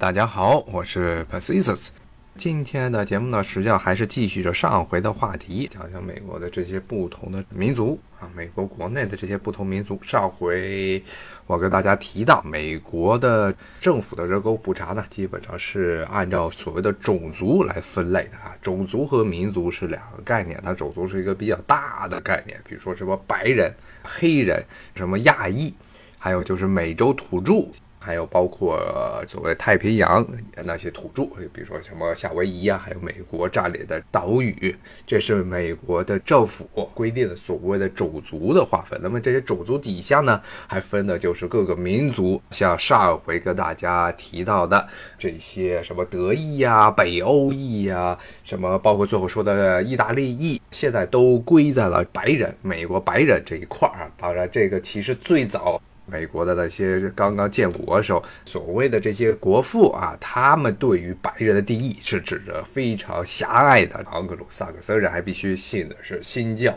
大家好，我是 p a c i s s。今天的节目呢，实际上还是继续着上回的话题，讲讲美国的这些不同的民族啊，美国国内的这些不同民族。上回我跟大家提到，美国的政府的人口普查呢，基本上是按照所谓的种族来分类的啊。种族和民族是两个概念，它种族是一个比较大的概念，比如说什么白人、黑人、什么亚裔，还有就是美洲土著。还有包括所谓太平洋那些土著，比如说什么夏威夷啊，还有美国占领的岛屿，这是美国的政府规定的所谓的种族的划分。那么这些种族底下呢，还分的就是各个民族，像上回跟大家提到的这些什么德裔呀、北欧裔呀，什么包括最后说的意大利裔，现在都归在了白人、美国白人这一块儿啊。当然，这个其实最早。美国的那些刚刚建国的时候，所谓的这些国父啊，他们对于白人的定义是指着非常狭隘的。盎格鲁撒克森人还必须信的是新教，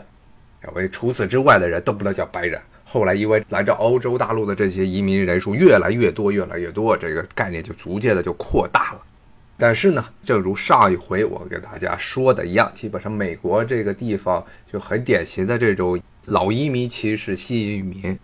因为除此之外的人都不能叫白人。后来因为来自欧洲大陆的这些移民人数越来越多，越来越多，这个概念就逐渐的就扩大了。但是呢，正如上一回我给大家说的一样，基本上美国这个地方就很典型的这种老移民歧视新移民。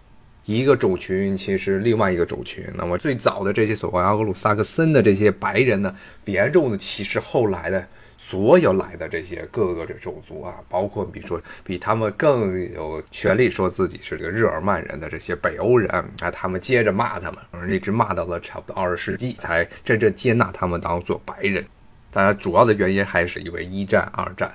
一个种群其实另外一个种群，那么最早的这些所谓盎格鲁撒克森的这些白人呢，严重的歧视后来的所有来的这些各个的种族啊，包括比如说比他们更有权利说自己是这个日耳曼人的这些北欧人啊，他们接着骂他们，一直骂到了差不多二十世纪才真正接纳他们当做白人。当然，主要的原因还是因为一战、二战。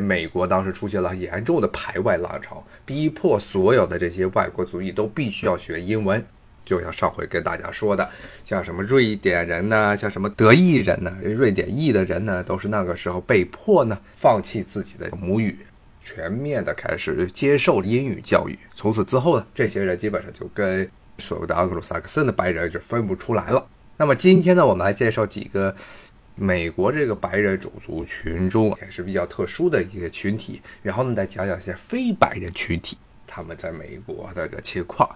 美国当时出现了严重的排外浪潮，逼迫所有的这些外国族裔都必须要学英文。就像上回跟大家说的，像什么瑞典人呢，像什么德裔人呢，瑞典裔的人呢，都是那个时候被迫呢放弃自己的母语，全面的开始接受英语教育。从此之后呢，这些人基本上就跟所谓的盎格鲁撒克森的白人就分不出来了。那么今天呢，我们来介绍几个。美国这个白人种族群中也是比较特殊的一个群体，然后呢，再讲讲一些非白人群体他们在美国的个情况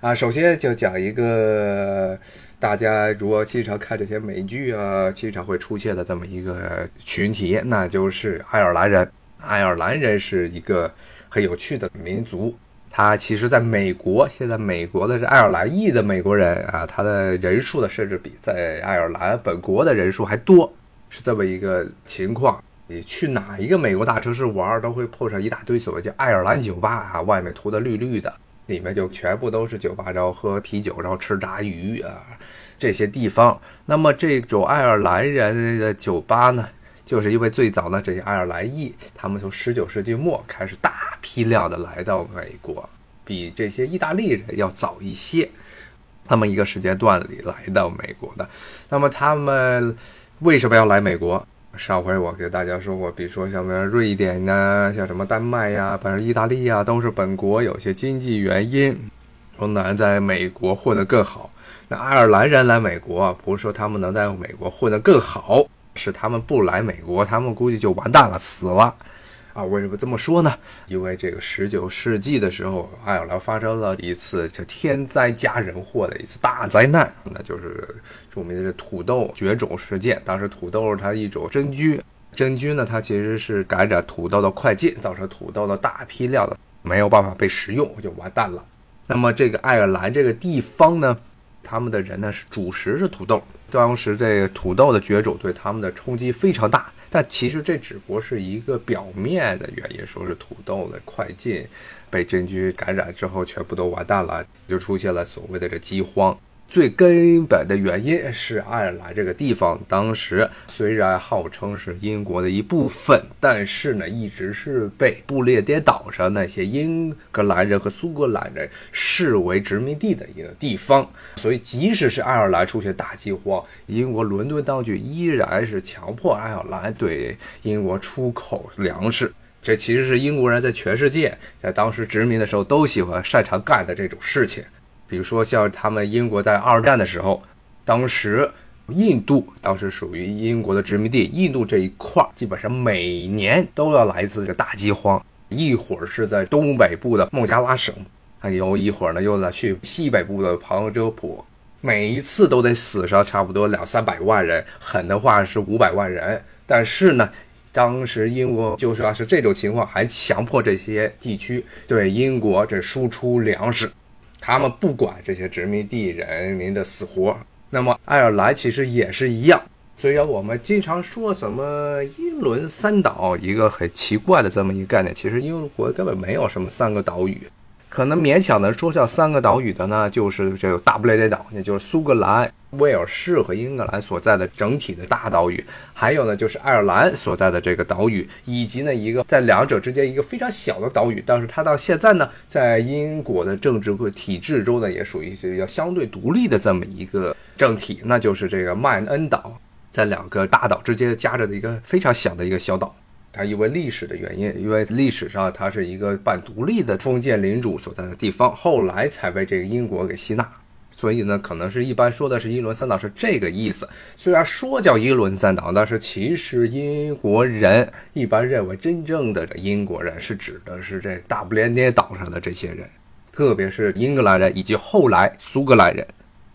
啊。首先就讲一个大家如果经常看这些美剧啊，经常会出现的这么一个群体，那就是爱尔兰人。爱尔兰人是一个很有趣的民族。他其实在美国，现在美国的是爱尔兰裔的美国人啊，他的人数呢，甚至比在爱尔兰本国的人数还多，是这么一个情况。你去哪一个美国大城市玩，都会碰上一大堆所谓叫爱尔兰酒吧啊，外面涂的绿绿的，里面就全部都是酒吧，然后喝啤酒，然后吃炸鱼啊，这些地方。那么这种爱尔兰人的酒吧呢？就是因为最早呢，这些爱尔兰裔，他们从十九世纪末开始大批量的来到美国，比这些意大利人要早一些，那么一个时间段里来到美国的。那么他们为什么要来美国？上回我给大家说过，比如说像什么瑞典呐，像什么丹麦呀，反正意大利呀，都是本国有些经济原因，说能在美国混得更好。那爱尔兰人来美国，不是说他们能在美国混得更好。是他们不来美国，他们估计就完蛋了，死了，啊？为什么这么说呢？因为这个十九世纪的时候，爱尔兰发生了一次叫天灾加人祸的一次大灾难，那就是著名的这土豆绝种事件。当时土豆它一种真菌，真菌呢，它其实是感染土豆的快进，造成土豆的大批量的没有办法被食用，就完蛋了。那么这个爱尔兰这个地方呢，他们的人呢是主食是土豆。当时这个土豆的绝种对他们的冲击非常大，但其实这只不过是一个表面的原因，说是土豆的快进被真菌感染之后全部都完蛋了，就出现了所谓的这饥荒。最根本的原因是爱尔兰这个地方，当时虽然号称是英国的一部分，但是呢，一直是被不列颠岛上那些英格兰人和苏格兰人视为殖民地的一个地方。所以，即使是爱尔兰出现大饥荒，英国伦敦当局依然是强迫爱尔兰对英国出口粮食。这其实是英国人在全世界在当时殖民的时候都喜欢擅长干的这种事情。比如说，像他们英国在二战的时候，当时印度当时属于英国的殖民地，印度这一块基本上每年都要来自这个大饥荒，一会儿是在东北部的孟加拉省，还有一会儿呢又在去西北部的旁遮普，每一次都得死上差不多两三百万人，狠的话是五百万人。但是呢，当时英国就算是这种情况，还强迫这些地区对英国这输出粮食，他们不管这些殖民地人民的死活。那么爱尔兰其实也是一样。虽然我们经常说什么英伦三岛，一个很奇怪的这么一个概念，其实英国根本没有什么三个岛屿。可能勉强能说上三个岛屿的呢，就是这个大不列颠岛，也就是苏格兰、威尔士和英格兰所在的整体的大岛屿，还有呢就是爱尔兰所在的这个岛屿，以及呢一个在两者之间一个非常小的岛屿，但是它到现在呢，在英国的政治体制中呢，也属于这个相对独立的这么一个政体，那就是这个曼恩岛，在两个大岛之间夹着的一个非常小的一个小岛。它因为历史的原因，因为历史上它是一个半独立的封建领主所在的地方，后来才被这个英国给吸纳，所以呢，可能是一般说的是英伦三岛是这个意思。虽然说叫英伦三岛，但是其实英国人一般认为真正的英国人是指的是这大不列颠岛上的这些人，特别是英格兰人以及后来苏格兰人。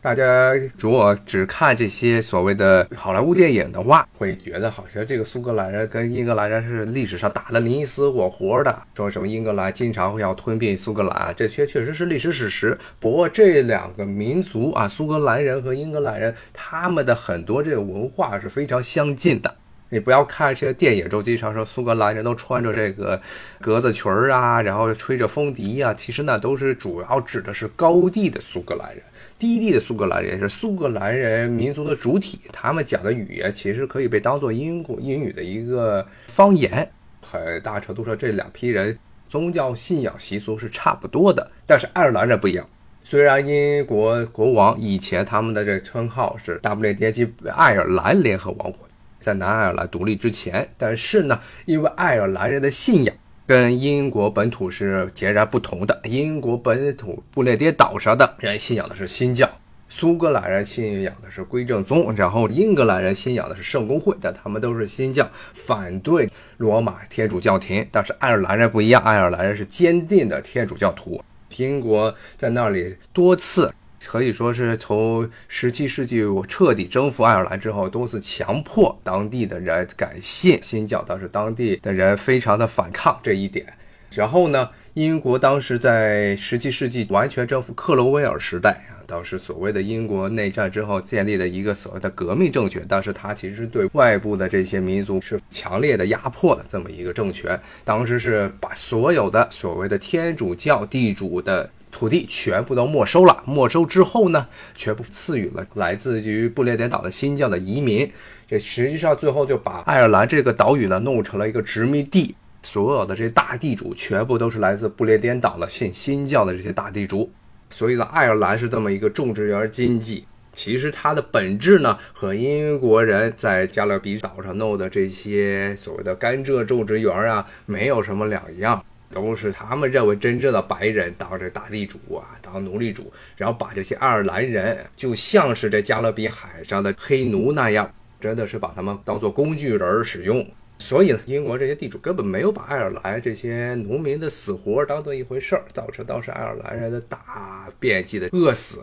大家如果只看这些所谓的好莱坞电影的话，会觉得好像这个苏格兰人跟英格兰人是历史上打得你死我活的，说什么英格兰经常会要吞并苏格兰，这确确实是历史史实。不过这两个民族啊，苏格兰人和英格兰人，他们的很多这个文化是非常相近的。你不要看这个电影中经常说苏格兰人都穿着这个格子裙儿啊，然后吹着风笛啊，其实那都是主要指的是高地的苏格兰人。低地的苏格兰人是苏格兰人民族的主体，他们讲的语言其实可以被当做英国英语的一个方言。很大程度上，这两批人宗教信仰习俗是差不多的。但是爱尔兰人不一样，虽然英国国王以前他们的这称号是大不列颠及爱尔兰联合王国，在南爱尔兰独立之前，但是呢，因为爱尔兰人的信仰。跟英国本土是截然不同的。英国本土不列颠岛上的人信仰的是新教，苏格兰人信仰的是归正宗，然后英格兰人信仰的是圣公会，但他们都是新教，反对罗马天主教廷。但是爱尔兰人不一样，爱尔兰人是坚定的天主教徒。英国在那里多次。可以说是从十七世纪我彻底征服爱尔兰之后，都是强迫当地的人改信新教，但是当地的人非常的反抗这一点。然后呢，英国当时在十七世纪完全征服克罗威尔时代啊，当时所谓的英国内战之后建立的一个所谓的革命政权，但是它其实对外部的这些民族是强烈的压迫的这么一个政权。当时是把所有的所谓的天主教地主的。土地全部都没收了，没收之后呢，全部赐予了来自于不列颠岛的新教的移民。这实际上最后就把爱尔兰这个岛屿呢弄成了一个殖民地，所有的这大地主全部都是来自不列颠岛的信新教的这些大地主。所以呢，爱尔兰是这么一个种植园经济。其实它的本质呢，和英国人在加勒比岛上弄的这些所谓的甘蔗种植园啊，没有什么两样。都是他们认为真正的白人当这大地主啊，当奴隶主，然后把这些爱尔兰人就像是这加勒比海上的黑奴那样，真的是把他们当做工具人使用。所以呢，英国这些地主根本没有把爱尔兰这些农民的死活当做一回事儿，造成当时爱尔兰人的大面积的饿死。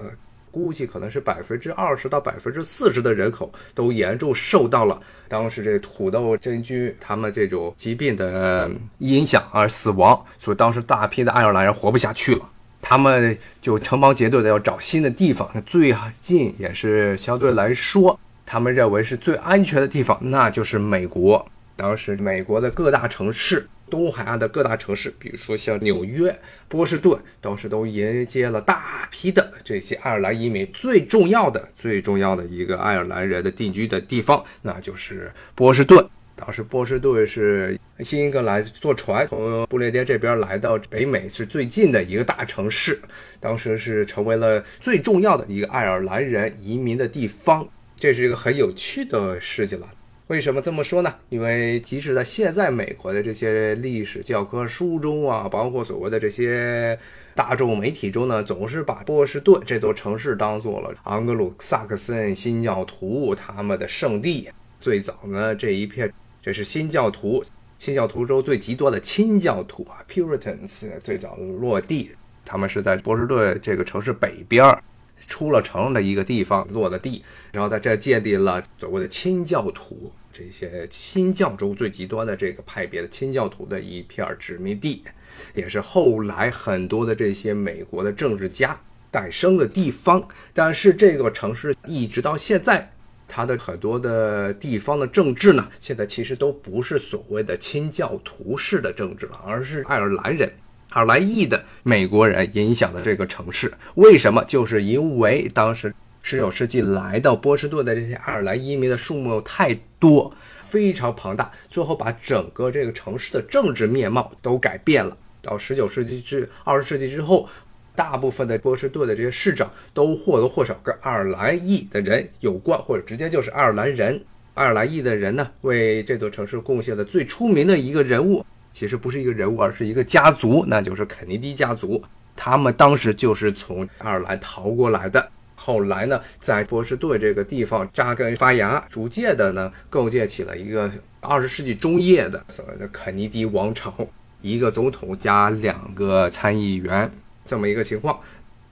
估计可能是百分之二十到百分之四十的人口都严重受到了当时这土豆真菌他们这种疾病的影响而死亡，所以当时大批的爱尔兰人活不下去了，他们就成帮结队的要找新的地方，最近也是相对来说他们认为是最安全的地方，那就是美国。当时美国的各大城市。东海岸的各大城市，比如说像纽约、波士顿，当时都迎接了大批的这些爱尔兰移民。最重要的、最重要的一个爱尔兰人的定居的地方，那就是波士顿。当时波士顿是新英格兰坐船从不列颠这边来到北美是最近的一个大城市，当时是成为了最重要的一个爱尔兰人移民的地方。这是一个很有趣的事情了。为什么这么说呢？因为即使在现在美国的这些历史教科书中啊，包括所谓的这些大众媒体中呢，总是把波士顿这座城市当做了盎格鲁撒克森新教徒他们的圣地。最早呢，这一片这是新教徒，新教徒中最极端的清教徒啊，Puritans 最早落地，他们是在波士顿这个城市北边儿。出了城的一个地方落的地，然后在这建立了所谓的清教徒这些新教中最极端的这个派别的清教徒的一片殖民地，也是后来很多的这些美国的政治家诞生的地方。但是这个城市一直到现在。它的很多的地方的政治呢，现在其实都不是所谓的清教徒式的政治了，而是爱尔兰人、爱尔兰裔的美国人影响的这个城市。为什么？就是因为当时十九世纪来到波士顿的这些爱尔兰移民的数目太多，非常庞大，最后把整个这个城市的政治面貌都改变了。到十九世纪至二十世纪之后。大部分的波士顿的这些市长都或多或少跟爱尔兰裔的人有关，或者直接就是爱尔兰人。爱尔兰裔的人呢，为这座城市贡献的最出名的一个人物，其实不是一个人物，而是一个家族，那就是肯尼迪家族。他们当时就是从爱尔兰逃过来的，后来呢，在波士顿这个地方扎根发芽，逐渐的呢，构建起了一个二十世纪中叶的所谓的肯尼迪王朝，一个总统加两个参议员。这么一个情况，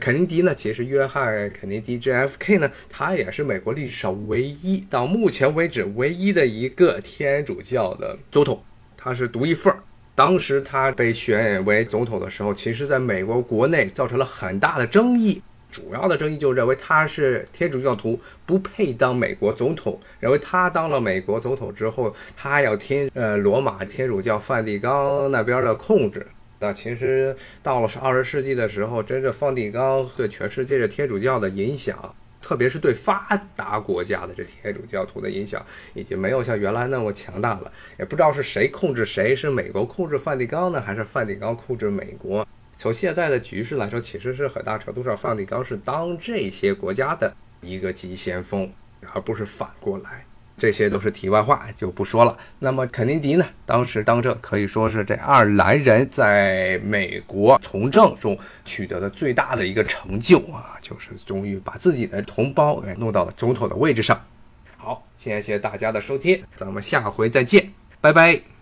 肯尼迪呢，其实约翰肯尼迪 JFK 呢，他也是美国历史上唯一到目前为止唯一的一个天主教的总统，他是独一份儿。当时他被选为总统的时候，其实在美国国内造成了很大的争议，主要的争议就认为他是天主教徒，不配当美国总统，认为他当了美国总统之后，他要听呃罗马天主教梵蒂冈那边的控制。那其实到了是二十世纪的时候，真正梵蒂冈对全世界的天主教的影响，特别是对发达国家的这天主教徒的影响，已经没有像原来那么强大了。也不知道是谁控制谁，是美国控制梵蒂冈呢，还是梵蒂冈控制美国？从现在的局势来说，其实是很大程度上梵蒂冈是当这些国家的一个急先锋，而不是反过来。这些都是题外话，就不说了。那么肯尼迪呢？当时当政可以说是这爱尔兰人在美国从政中取得的最大的一个成就啊，就是终于把自己的同胞给弄到了总统的位置上。好，谢谢大家的收听，咱们下回再见，拜拜。